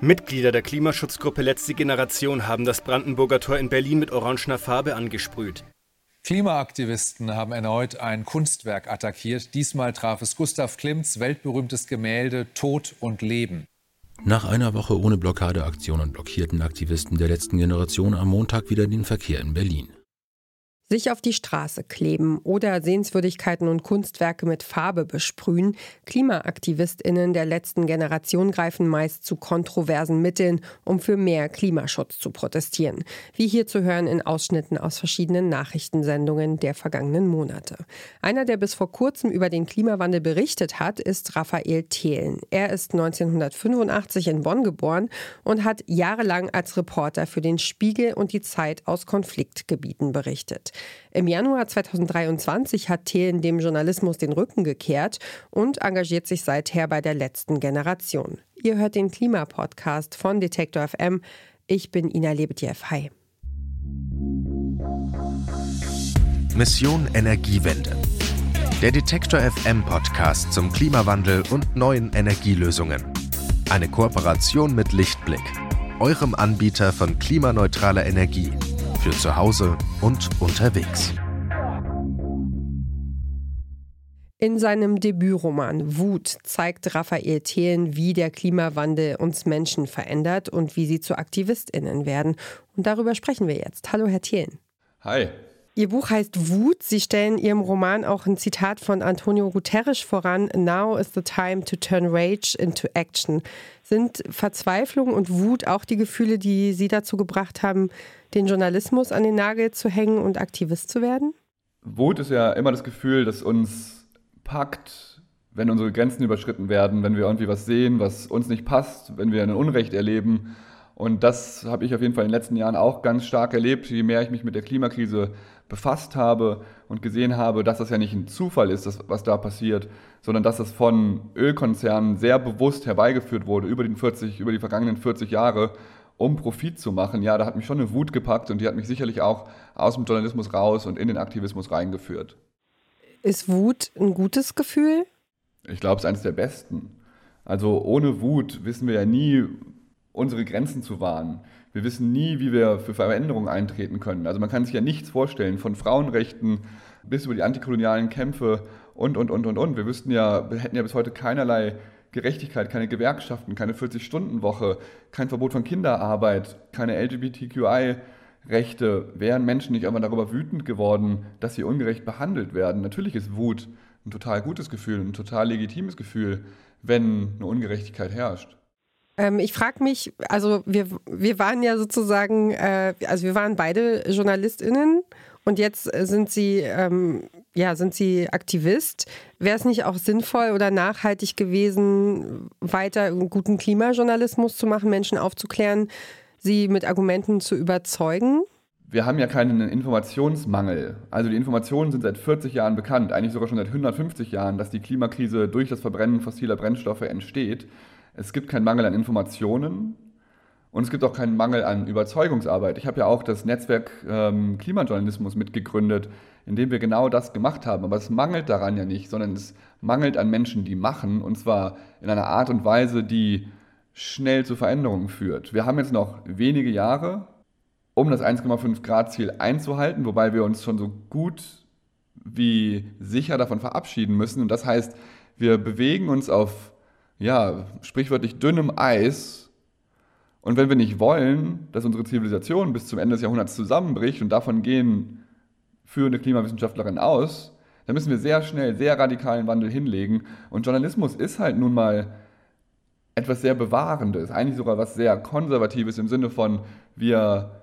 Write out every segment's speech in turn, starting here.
Mitglieder der Klimaschutzgruppe Letzte Generation haben das Brandenburger Tor in Berlin mit orangener Farbe angesprüht. Klimaaktivisten haben erneut ein Kunstwerk attackiert. Diesmal traf es Gustav Klimts weltberühmtes Gemälde Tod und Leben. Nach einer Woche ohne Blockadeaktionen blockierten Aktivisten der letzten Generation am Montag wieder den Verkehr in Berlin sich auf die Straße kleben oder Sehenswürdigkeiten und Kunstwerke mit Farbe besprühen. Klimaaktivistinnen der letzten Generation greifen meist zu kontroversen Mitteln, um für mehr Klimaschutz zu protestieren. Wie hier zu hören in Ausschnitten aus verschiedenen Nachrichtensendungen der vergangenen Monate. Einer, der bis vor kurzem über den Klimawandel berichtet hat, ist Raphael Thelen. Er ist 1985 in Bonn geboren und hat jahrelang als Reporter für den Spiegel und die Zeit aus Konfliktgebieten berichtet. Im Januar 2023 hat Thelen dem Journalismus den Rücken gekehrt und engagiert sich seither bei der letzten Generation. Ihr hört den Klimapodcast von Detektor FM. Ich bin Ina Lebetjew. Hi. Mission Energiewende. Der Detektor FM Podcast zum Klimawandel und neuen Energielösungen. Eine Kooperation mit Lichtblick, eurem Anbieter von klimaneutraler Energie für zu Hause und unterwegs. In seinem Debütroman Wut zeigt Raphael Thelen, wie der Klimawandel uns Menschen verändert und wie sie zu AktivistInnen werden. Und darüber sprechen wir jetzt. Hallo, Herr Thelen. Hi. Ihr Buch heißt Wut. Sie stellen Ihrem Roman auch ein Zitat von Antonio Guterres voran: Now is the time to turn rage into action. Sind Verzweiflung und Wut auch die Gefühle, die Sie dazu gebracht haben, den Journalismus an den Nagel zu hängen und Aktivist zu werden? Wut ist ja immer das Gefühl, das uns packt, wenn unsere Grenzen überschritten werden, wenn wir irgendwie was sehen, was uns nicht passt, wenn wir ein Unrecht erleben. Und das habe ich auf jeden Fall in den letzten Jahren auch ganz stark erlebt, je mehr ich mich mit der Klimakrise befasst habe und gesehen habe, dass das ja nicht ein Zufall ist, das, was da passiert, sondern dass das von Ölkonzernen sehr bewusst herbeigeführt wurde über, den 40, über die vergangenen 40 Jahre, um Profit zu machen. Ja, da hat mich schon eine Wut gepackt und die hat mich sicherlich auch aus dem Journalismus raus und in den Aktivismus reingeführt. Ist Wut ein gutes Gefühl? Ich glaube, es ist eines der besten. Also ohne Wut wissen wir ja nie, unsere Grenzen zu wahren. Wir wissen nie, wie wir für Veränderungen eintreten können. Also man kann sich ja nichts vorstellen, von Frauenrechten bis über die antikolonialen Kämpfe und, und, und, und, und. Wir wüssten ja, hätten ja bis heute keinerlei Gerechtigkeit, keine Gewerkschaften, keine 40-Stunden-Woche, kein Verbot von Kinderarbeit, keine LGBTQI-Rechte. Wären Menschen nicht einmal darüber wütend geworden, dass sie ungerecht behandelt werden? Natürlich ist Wut ein total gutes Gefühl, ein total legitimes Gefühl, wenn eine Ungerechtigkeit herrscht. Ähm, ich frage mich, also wir, wir waren ja sozusagen, äh, also wir waren beide JournalistInnen und jetzt sind sie, ähm, ja, sind sie Aktivist. Wäre es nicht auch sinnvoll oder nachhaltig gewesen, weiter guten Klimajournalismus zu machen, Menschen aufzuklären, sie mit Argumenten zu überzeugen? Wir haben ja keinen Informationsmangel. Also die Informationen sind seit 40 Jahren bekannt, eigentlich sogar schon seit 150 Jahren, dass die Klimakrise durch das Verbrennen fossiler Brennstoffe entsteht. Es gibt keinen Mangel an Informationen und es gibt auch keinen Mangel an Überzeugungsarbeit. Ich habe ja auch das Netzwerk ähm, Klimajournalismus mitgegründet, in dem wir genau das gemacht haben. Aber es mangelt daran ja nicht, sondern es mangelt an Menschen, die machen und zwar in einer Art und Weise, die schnell zu Veränderungen führt. Wir haben jetzt noch wenige Jahre, um das 1,5 Grad Ziel einzuhalten, wobei wir uns schon so gut wie sicher davon verabschieden müssen. Und das heißt, wir bewegen uns auf ja, sprichwörtlich dünnem Eis. Und wenn wir nicht wollen, dass unsere Zivilisation bis zum Ende des Jahrhunderts zusammenbricht, und davon gehen führende Klimawissenschaftlerinnen aus, dann müssen wir sehr schnell, sehr radikalen Wandel hinlegen. Und Journalismus ist halt nun mal etwas sehr Bewahrendes, eigentlich sogar was sehr Konservatives im Sinne von, wir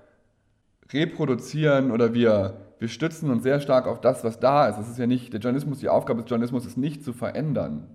reproduzieren oder wir, wir stützen uns sehr stark auf das, was da ist. Es ist ja nicht, der Journalismus, die Aufgabe des Journalismus ist nicht zu verändern.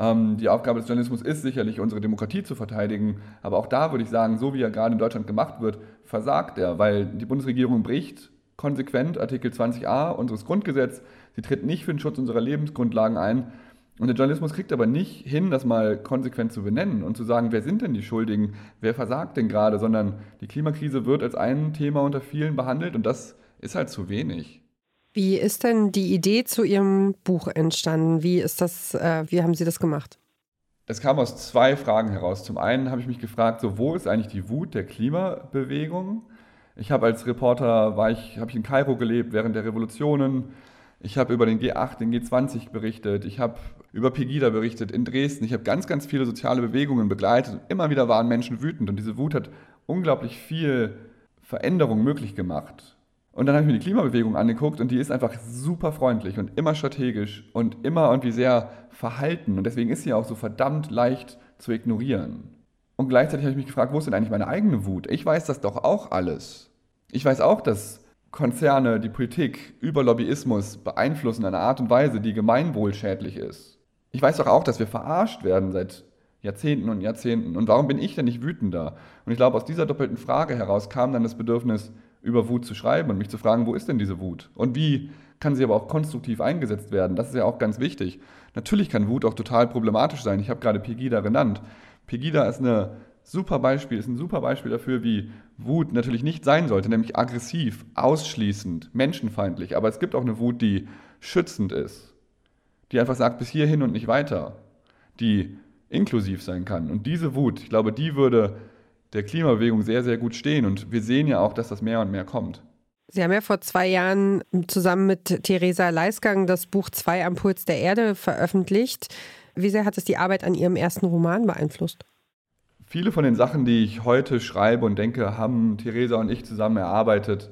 Ähm, die Aufgabe des Journalismus ist sicherlich, unsere Demokratie zu verteidigen. Aber auch da würde ich sagen, so wie er gerade in Deutschland gemacht wird, versagt er, weil die Bundesregierung bricht konsequent Artikel 20a unseres Grundgesetzes. Sie tritt nicht für den Schutz unserer Lebensgrundlagen ein. Und der Journalismus kriegt aber nicht hin, das mal konsequent zu benennen und zu sagen, wer sind denn die Schuldigen, wer versagt denn gerade, sondern die Klimakrise wird als ein Thema unter vielen behandelt und das ist halt zu wenig. Wie ist denn die Idee zu Ihrem Buch entstanden? Wie ist das, äh, wie haben Sie das gemacht? Es kam aus zwei Fragen heraus. Zum einen habe ich mich gefragt, so wo ist eigentlich die Wut der Klimabewegung? Ich habe als Reporter war ich, habe ich in Kairo gelebt während der Revolutionen. Ich habe über den G8, den G20 berichtet. Ich habe über Pegida berichtet in Dresden. Ich habe ganz, ganz viele soziale Bewegungen begleitet. Immer wieder waren Menschen wütend und diese Wut hat unglaublich viel Veränderung möglich gemacht. Und dann habe ich mir die Klimabewegung angeguckt und die ist einfach super freundlich und immer strategisch und immer irgendwie sehr verhalten. Und deswegen ist sie auch so verdammt leicht zu ignorieren. Und gleichzeitig habe ich mich gefragt, wo ist denn eigentlich meine eigene Wut? Ich weiß das doch auch alles. Ich weiß auch, dass Konzerne die Politik über Lobbyismus beeinflussen in einer Art und Weise, die gemeinwohlschädlich ist. Ich weiß doch auch, dass wir verarscht werden seit Jahrzehnten und Jahrzehnten. Und warum bin ich denn nicht wütender? Und ich glaube, aus dieser doppelten Frage heraus kam dann das Bedürfnis, über Wut zu schreiben und mich zu fragen, wo ist denn diese Wut? Und wie kann sie aber auch konstruktiv eingesetzt werden? Das ist ja auch ganz wichtig. Natürlich kann Wut auch total problematisch sein. Ich habe gerade Pegida genannt. Pegida ist eine super Beispiel, ist ein super Beispiel dafür, wie Wut natürlich nicht sein sollte, nämlich aggressiv, ausschließend, menschenfeindlich. Aber es gibt auch eine Wut, die schützend ist, die einfach sagt, bis hierhin und nicht weiter, die inklusiv sein kann. Und diese Wut, ich glaube, die würde der Klimabewegung sehr, sehr gut stehen. Und wir sehen ja auch, dass das mehr und mehr kommt. Sie haben ja vor zwei Jahren zusammen mit Theresa Leisgang das Buch Zwei am Puls der Erde veröffentlicht. Wie sehr hat es die Arbeit an Ihrem ersten Roman beeinflusst? Viele von den Sachen, die ich heute schreibe und denke, haben Theresa und ich zusammen erarbeitet.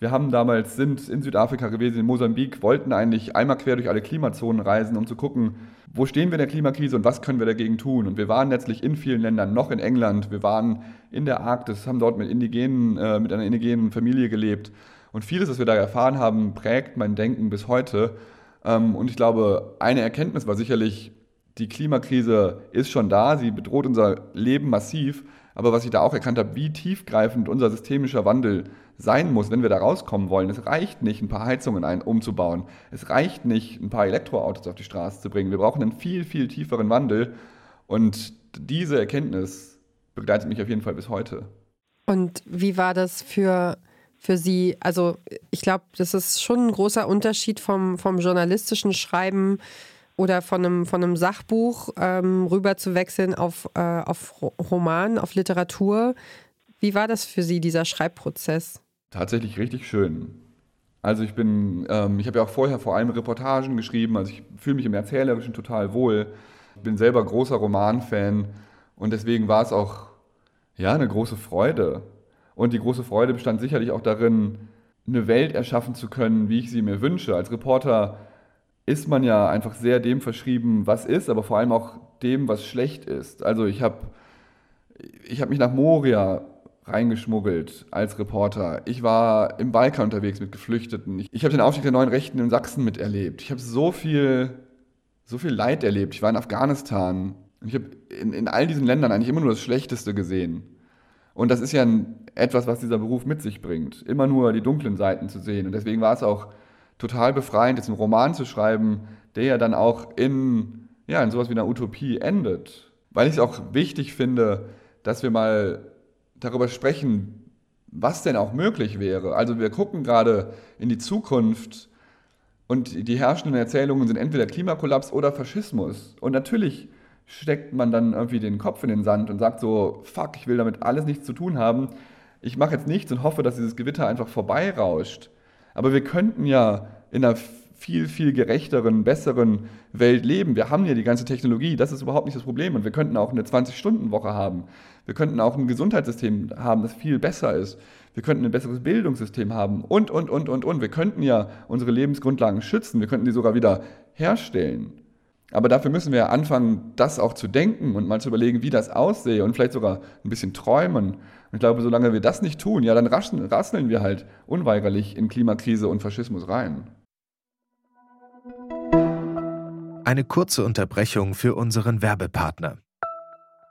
Wir haben damals, sind in Südafrika gewesen, in Mosambik, wollten eigentlich einmal quer durch alle Klimazonen reisen, um zu gucken, wo stehen wir in der Klimakrise und was können wir dagegen tun. Und wir waren letztlich in vielen Ländern, noch in England, wir waren in der Arktis, haben dort mit, indigenen, äh, mit einer indigenen Familie gelebt. Und vieles, was wir da erfahren haben, prägt mein Denken bis heute. Ähm, und ich glaube, eine Erkenntnis war sicherlich, die Klimakrise ist schon da, sie bedroht unser Leben massiv. Aber was ich da auch erkannt habe, wie tiefgreifend unser systemischer Wandel sein muss, wenn wir da rauskommen wollen. Es reicht nicht, ein paar Heizungen ein, umzubauen. Es reicht nicht, ein paar Elektroautos auf die Straße zu bringen. Wir brauchen einen viel, viel tieferen Wandel. Und diese Erkenntnis begleitet mich auf jeden Fall bis heute. Und wie war das für, für Sie? Also ich glaube, das ist schon ein großer Unterschied vom, vom journalistischen Schreiben oder von einem, von einem Sachbuch ähm, rüber zu wechseln auf, äh, auf Roman, auf Literatur. Wie war das für Sie, dieser Schreibprozess? Tatsächlich richtig schön. Also ich bin, ähm, ich habe ja auch vorher vor allem Reportagen geschrieben, also ich fühle mich im Erzählerischen total wohl. Ich bin selber großer Romanfan und deswegen war es auch ja eine große Freude. Und die große Freude bestand sicherlich auch darin, eine Welt erschaffen zu können, wie ich sie mir wünsche. Als Reporter ist man ja einfach sehr dem verschrieben, was ist, aber vor allem auch dem, was schlecht ist. Also ich habe ich hab mich nach Moria reingeschmuggelt als Reporter. Ich war im Balkan unterwegs mit Geflüchteten. Ich, ich habe den Aufstieg der neuen Rechten in Sachsen miterlebt. Ich habe so viel, so viel Leid erlebt. Ich war in Afghanistan. Und ich habe in, in all diesen Ländern eigentlich immer nur das Schlechteste gesehen. Und das ist ja ein, etwas, was dieser Beruf mit sich bringt. Immer nur die dunklen Seiten zu sehen. Und deswegen war es auch total befreiend, jetzt einen Roman zu schreiben, der ja dann auch in, ja, in sowas wie einer Utopie endet. Weil ich es auch wichtig finde, dass wir mal darüber sprechen, was denn auch möglich wäre. Also wir gucken gerade in die Zukunft und die herrschenden Erzählungen sind entweder Klimakollaps oder Faschismus. Und natürlich steckt man dann irgendwie den Kopf in den Sand und sagt so, fuck, ich will damit alles nichts zu tun haben. Ich mache jetzt nichts und hoffe, dass dieses Gewitter einfach vorbeirauscht. Aber wir könnten ja in einer viel, viel gerechteren, besseren Welt leben. Wir haben ja die ganze Technologie, das ist überhaupt nicht das Problem. Und wir könnten auch eine 20-Stunden-Woche haben. Wir könnten auch ein Gesundheitssystem haben, das viel besser ist. Wir könnten ein besseres Bildungssystem haben und, und, und, und, und. Wir könnten ja unsere Lebensgrundlagen schützen. Wir könnten die sogar wieder herstellen. Aber dafür müssen wir anfangen, das auch zu denken und mal zu überlegen, wie das aussehe und vielleicht sogar ein bisschen träumen. Und ich glaube, solange wir das nicht tun, ja, dann rasseln wir halt unweigerlich in Klimakrise und Faschismus rein. Eine kurze Unterbrechung für unseren Werbepartner.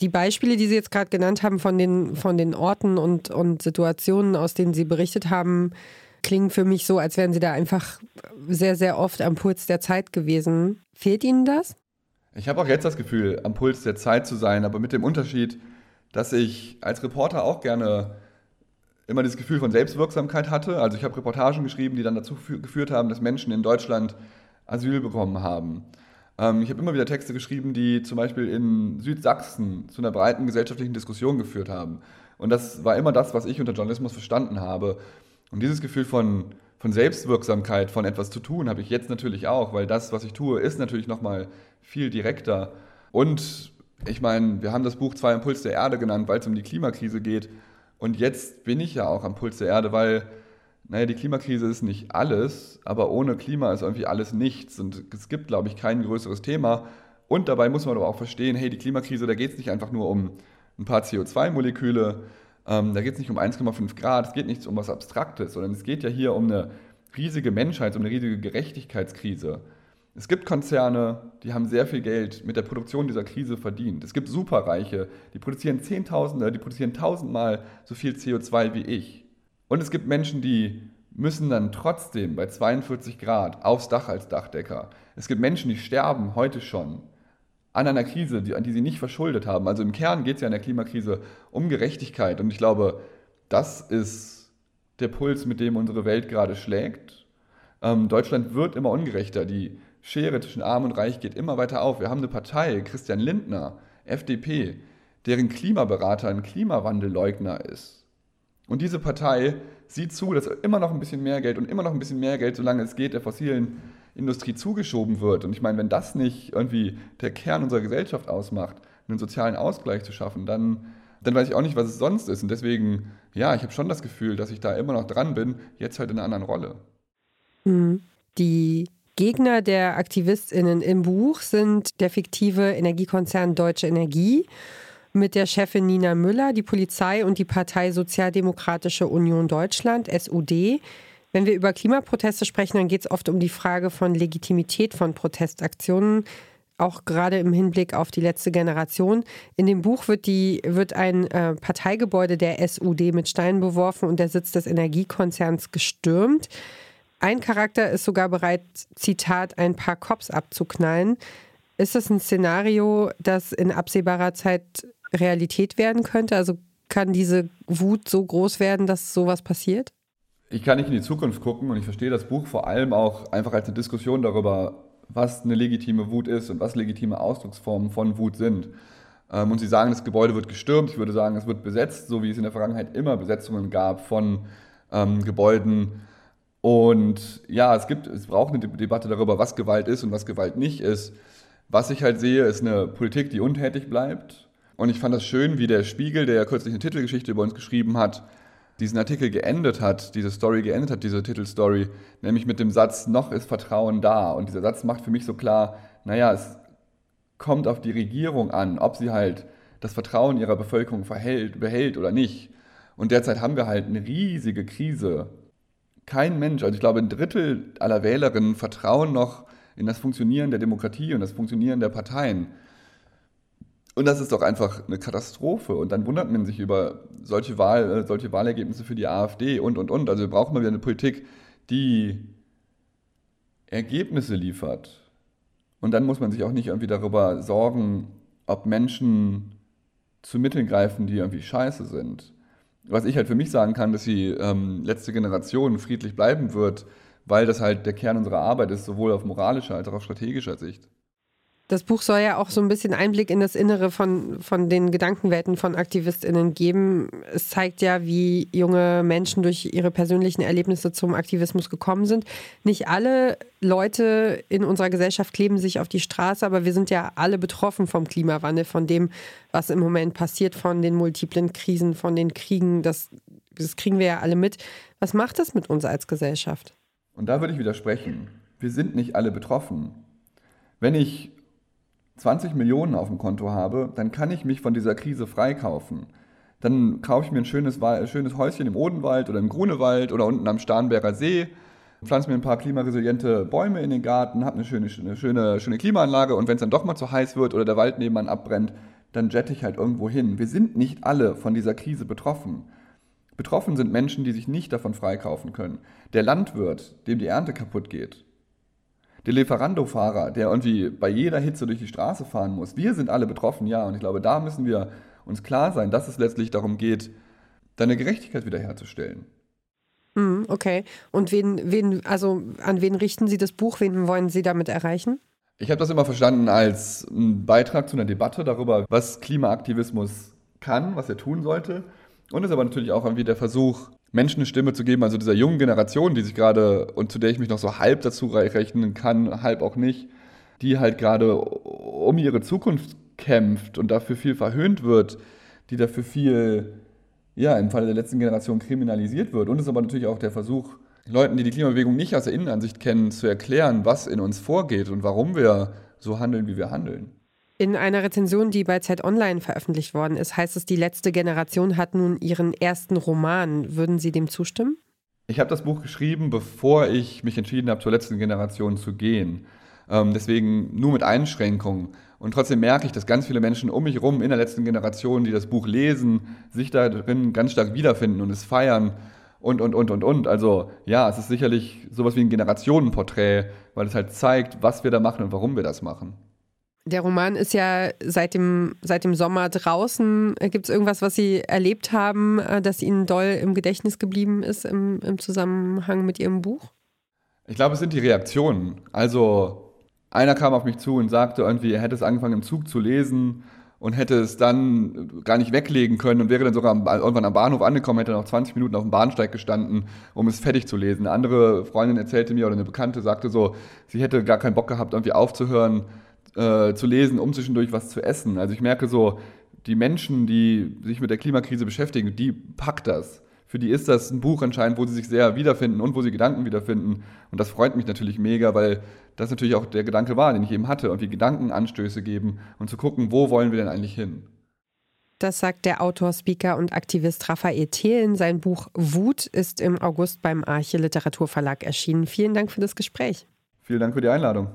Die Beispiele, die Sie jetzt gerade genannt haben von den, von den Orten und, und Situationen, aus denen Sie berichtet haben, klingen für mich so, als wären Sie da einfach sehr, sehr oft am Puls der Zeit gewesen. Fehlt Ihnen das? Ich habe auch jetzt das Gefühl, am Puls der Zeit zu sein, aber mit dem Unterschied, dass ich als Reporter auch gerne immer dieses Gefühl von Selbstwirksamkeit hatte. Also ich habe Reportagen geschrieben, die dann dazu geführt haben, dass Menschen in Deutschland Asyl bekommen haben. Ähm, ich habe immer wieder Texte geschrieben, die zum Beispiel in Südsachsen zu einer breiten gesellschaftlichen Diskussion geführt haben. Und das war immer das, was ich unter Journalismus verstanden habe. Und dieses Gefühl von, von Selbstwirksamkeit, von etwas zu tun, habe ich jetzt natürlich auch, weil das, was ich tue, ist natürlich nochmal viel direkter. Und ich meine, wir haben das Buch Zwei Impuls der Erde genannt, weil es um die Klimakrise geht. Und jetzt bin ich ja auch am Puls der Erde, weil naja, die Klimakrise ist nicht alles, aber ohne Klima ist irgendwie alles nichts. Und es gibt, glaube ich, kein größeres Thema. Und dabei muss man aber auch verstehen, hey, die Klimakrise, da geht es nicht einfach nur um ein paar CO2-Moleküle, ähm, da geht es nicht um 1,5 Grad, es geht nicht um was Abstraktes, sondern es geht ja hier um eine riesige Menschheit, um eine riesige Gerechtigkeitskrise. Es gibt Konzerne, die haben sehr viel Geld mit der Produktion dieser Krise verdient. Es gibt Superreiche, die produzieren Zehntausende, die produzieren tausendmal so viel CO2 wie ich. Und es gibt Menschen, die müssen dann trotzdem bei 42 Grad aufs Dach als Dachdecker. Es gibt Menschen, die sterben heute schon an einer Krise, die, an die sie nicht verschuldet haben. Also im Kern geht es ja in der Klimakrise um Gerechtigkeit. Und ich glaube, das ist der Puls, mit dem unsere Welt gerade schlägt. Ähm, Deutschland wird immer ungerechter. Die Schere zwischen Arm und Reich geht immer weiter auf. Wir haben eine Partei, Christian Lindner, FDP, deren Klimaberater ein Klimawandelleugner ist. Und diese Partei sieht zu, dass immer noch ein bisschen mehr Geld und immer noch ein bisschen mehr Geld, solange es geht, der fossilen Industrie zugeschoben wird. Und ich meine, wenn das nicht irgendwie der Kern unserer Gesellschaft ausmacht, einen sozialen Ausgleich zu schaffen, dann, dann weiß ich auch nicht, was es sonst ist. Und deswegen, ja, ich habe schon das Gefühl, dass ich da immer noch dran bin, jetzt halt in einer anderen Rolle. Mhm. Die Gegner der AktivistInnen im Buch sind der fiktive Energiekonzern Deutsche Energie mit der Chefin Nina Müller, die Polizei und die Partei Sozialdemokratische Union Deutschland, SUD. Wenn wir über Klimaproteste sprechen, dann geht es oft um die Frage von Legitimität von Protestaktionen, auch gerade im Hinblick auf die letzte Generation. In dem Buch wird, die, wird ein äh, Parteigebäude der SUD mit Steinen beworfen und der Sitz des Energiekonzerns gestürmt. Ein Charakter ist sogar bereit, Zitat, ein paar Cops abzuknallen. Ist das ein Szenario, das in absehbarer Zeit Realität werden könnte? Also kann diese Wut so groß werden, dass sowas passiert? Ich kann nicht in die Zukunft gucken und ich verstehe das Buch vor allem auch einfach als eine Diskussion darüber, was eine legitime Wut ist und was legitime Ausdrucksformen von Wut sind. Ähm, und Sie sagen, das Gebäude wird gestürmt. Ich würde sagen, es wird besetzt, so wie es in der Vergangenheit immer Besetzungen gab von ähm, Gebäuden. Und ja, es gibt, es braucht eine Debatte darüber, was Gewalt ist und was Gewalt nicht ist. Was ich halt sehe, ist eine Politik, die untätig bleibt und ich fand das schön, wie der Spiegel, der ja kürzlich eine Titelgeschichte über uns geschrieben hat, diesen Artikel geendet hat, diese Story geendet hat, diese Titelstory, nämlich mit dem Satz, noch ist Vertrauen da. Und dieser Satz macht für mich so klar, naja, es kommt auf die Regierung an, ob sie halt das Vertrauen ihrer Bevölkerung verhält, behält oder nicht. Und derzeit haben wir halt eine riesige Krise. Kein Mensch, also ich glaube, ein Drittel aller Wählerinnen vertrauen noch in das Funktionieren der Demokratie und das Funktionieren der Parteien. Und das ist doch einfach eine Katastrophe. Und dann wundert man sich über solche, Wahl, äh, solche Wahlergebnisse für die AfD und, und, und. Also wir brauchen mal wieder eine Politik, die Ergebnisse liefert. Und dann muss man sich auch nicht irgendwie darüber sorgen, ob Menschen zu Mitteln greifen, die irgendwie scheiße sind. Was ich halt für mich sagen kann, dass die ähm, letzte Generation friedlich bleiben wird, weil das halt der Kern unserer Arbeit ist, sowohl auf moralischer als auch auf strategischer Sicht. Das Buch soll ja auch so ein bisschen Einblick in das Innere von, von den Gedankenwelten von AktivistInnen geben. Es zeigt ja, wie junge Menschen durch ihre persönlichen Erlebnisse zum Aktivismus gekommen sind. Nicht alle Leute in unserer Gesellschaft kleben sich auf die Straße, aber wir sind ja alle betroffen vom Klimawandel, von dem, was im Moment passiert, von den multiplen Krisen, von den Kriegen. Das, das kriegen wir ja alle mit. Was macht das mit uns als Gesellschaft? Und da würde ich widersprechen. Wir sind nicht alle betroffen. Wenn ich 20 Millionen auf dem Konto habe, dann kann ich mich von dieser Krise freikaufen. Dann kaufe ich mir ein schönes, schönes Häuschen im Odenwald oder im Grunewald oder unten am Starnberger See, pflanze mir ein paar klimaresiliente Bäume in den Garten, habe eine schöne, eine schöne, schöne Klimaanlage und wenn es dann doch mal zu heiß wird oder der Wald nebenan abbrennt, dann jette ich halt irgendwo hin. Wir sind nicht alle von dieser Krise betroffen. Betroffen sind Menschen, die sich nicht davon freikaufen können. Der Landwirt, dem die Ernte kaputt geht. Der Lieferando-Fahrer, der irgendwie bei jeder Hitze durch die Straße fahren muss. Wir sind alle betroffen, ja. Und ich glaube, da müssen wir uns klar sein, dass es letztlich darum geht, deine Gerechtigkeit wiederherzustellen. Hm, okay. Und wen, wen, also an wen richten Sie das Buch? Wen wollen Sie damit erreichen? Ich habe das immer verstanden als einen Beitrag zu einer Debatte darüber, was Klimaaktivismus kann, was er tun sollte. Und es ist aber natürlich auch irgendwie der Versuch, Menschen eine Stimme zu geben, also dieser jungen Generation, die sich gerade und zu der ich mich noch so halb dazu rechnen kann, halb auch nicht, die halt gerade um ihre Zukunft kämpft und dafür viel verhöhnt wird, die dafür viel, ja, im Falle der letzten Generation kriminalisiert wird. Und es ist aber natürlich auch der Versuch, Leuten, die die Klimabewegung nicht aus der Innenansicht kennen, zu erklären, was in uns vorgeht und warum wir so handeln, wie wir handeln. In einer Rezension, die bei Zeit Online veröffentlicht worden ist, heißt es, die letzte Generation hat nun ihren ersten Roman. Würden Sie dem zustimmen? Ich habe das Buch geschrieben, bevor ich mich entschieden habe, zur letzten Generation zu gehen. Ähm, deswegen nur mit Einschränkungen. Und trotzdem merke ich, dass ganz viele Menschen um mich herum in der letzten Generation, die das Buch lesen, sich darin ganz stark wiederfinden und es feiern und, und, und, und, und. Also ja, es ist sicherlich sowas wie ein Generationenporträt, weil es halt zeigt, was wir da machen und warum wir das machen. Der Roman ist ja seit dem, seit dem Sommer draußen. Gibt es irgendwas, was Sie erlebt haben, äh, das Ihnen doll im Gedächtnis geblieben ist im, im Zusammenhang mit Ihrem Buch? Ich glaube, es sind die Reaktionen. Also einer kam auf mich zu und sagte irgendwie, er hätte es angefangen im Zug zu lesen und hätte es dann gar nicht weglegen können und wäre dann sogar irgendwann am Bahnhof angekommen, hätte noch 20 Minuten auf dem Bahnsteig gestanden, um es fertig zu lesen. Eine andere Freundin erzählte mir oder eine Bekannte sagte so, sie hätte gar keinen Bock gehabt, irgendwie aufzuhören äh, zu lesen, um zwischendurch was zu essen. Also ich merke so, die Menschen, die sich mit der Klimakrise beschäftigen, die packt das. Für die ist das ein Buch anscheinend, wo sie sich sehr wiederfinden und wo sie Gedanken wiederfinden. Und das freut mich natürlich mega, weil das natürlich auch der Gedanke war, den ich eben hatte, irgendwie Gedankenanstöße geben und zu gucken, wo wollen wir denn eigentlich hin. Das sagt der Autor, Speaker und Aktivist Raphael Thelen. Sein Buch Wut ist im August beim Arche Literaturverlag erschienen. Vielen Dank für das Gespräch. Vielen Dank für die Einladung.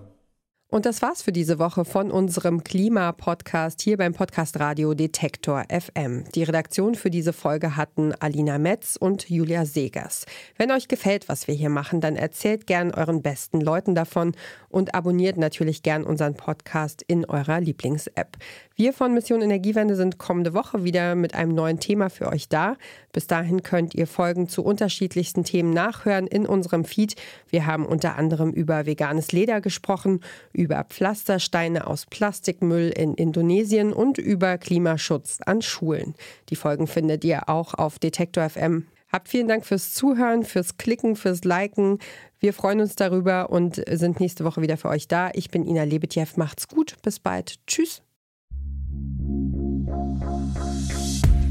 Und das war's für diese Woche von unserem Klima-Podcast hier beim Podcast Radio Detektor FM. Die Redaktion für diese Folge hatten Alina Metz und Julia Segers. Wenn euch gefällt, was wir hier machen, dann erzählt gern euren besten Leuten davon und abonniert natürlich gern unseren Podcast in eurer Lieblings-App. Wir von Mission Energiewende sind kommende Woche wieder mit einem neuen Thema für euch da. Bis dahin könnt ihr Folgen zu unterschiedlichsten Themen nachhören in unserem Feed. Wir haben unter anderem über veganes Leder gesprochen, über Pflastersteine aus Plastikmüll in Indonesien und über Klimaschutz an Schulen. Die Folgen findet ihr auch auf Detektor FM. Habt vielen Dank fürs Zuhören, fürs Klicken, fürs Liken. Wir freuen uns darüber und sind nächste Woche wieder für euch da. Ich bin Ina Lebetjew. Macht's gut. Bis bald. Tschüss.